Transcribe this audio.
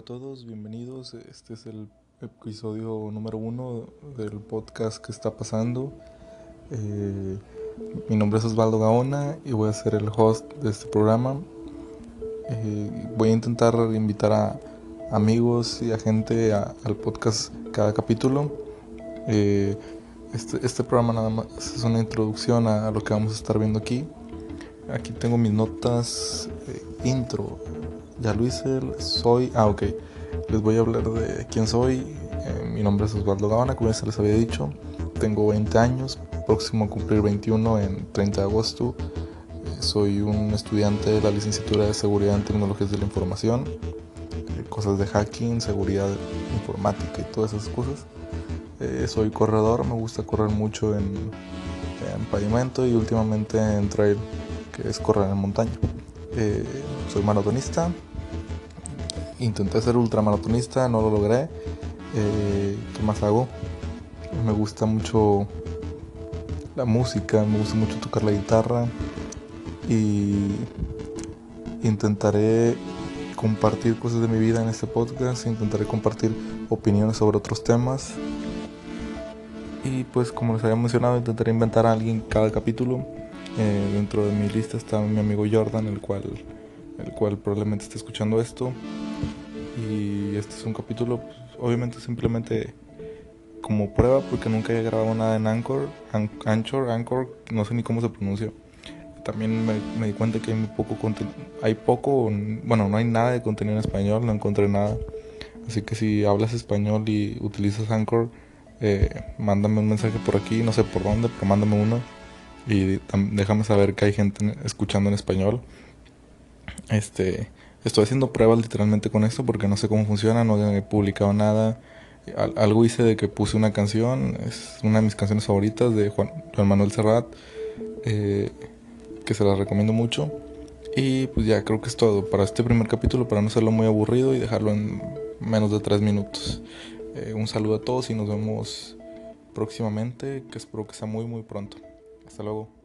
A todos, bienvenidos. Este es el episodio número uno del podcast que está pasando. Eh, mi nombre es Osvaldo Gaona y voy a ser el host de este programa. Eh, voy a intentar invitar a amigos y a gente al podcast cada capítulo. Eh, este, este, programa nada más es una introducción a, lo que vamos a estar viendo aquí. Aquí tengo mis notas intro ya lo soy... Ah, ok. Les voy a hablar de quién soy. Eh, mi nombre es Osvaldo Gavana, como ya se les había dicho. Tengo 20 años, próximo a cumplir 21 en 30 de agosto. Eh, soy un estudiante de la licenciatura de Seguridad en Tecnologías de la Información. Eh, cosas de hacking, seguridad informática y todas esas cosas. soy corredor, me gusta correr mucho en, en pavimento y últimamente en trail, que es correr en montaña. soy maratonista, intenté ser ultramaratonista, no lo logré. Eh, ¿Qué más hago? Me gusta mucho la música, me gusta mucho tocar la guitarra y intentaré compartir cosas de mi vida en este podcast, intentaré compartir opiniones sobre otros temas y pues como les había mencionado intentaré inventar a alguien cada capítulo. Eh, dentro de mi lista está mi amigo Jordan, el cual, el cual probablemente esté escuchando esto. Y este es un capítulo, pues, obviamente simplemente como prueba, porque nunca he grabado nada en Anchor, Anchor, Anchor, no sé ni cómo se pronuncia. También me, di cuenta que hay poco contenido, hay poco, bueno, no hay nada de contenido en español, no encontré nada. Así que si hablas español y utilizas Anchor, eh, mándame un mensaje por aquí, no sé por dónde, pero mándame uno y déjame saber que hay gente escuchando en español. Este, Estoy haciendo pruebas literalmente con esto porque no sé cómo funciona, no he publicado nada. algo hice de que puse una canción, es una de mis canciones favoritas de Juan, Manuel Serrat, eh, que se la recomiendo mucho. Y pues ya creo que es todo para este primer capítulo, para no hacerlo muy aburrido y dejarlo en menos de tres minutos. Eh, un saludo a todos y nos vemos próximamente, que espero que sea muy muy pronto. Hasta luego.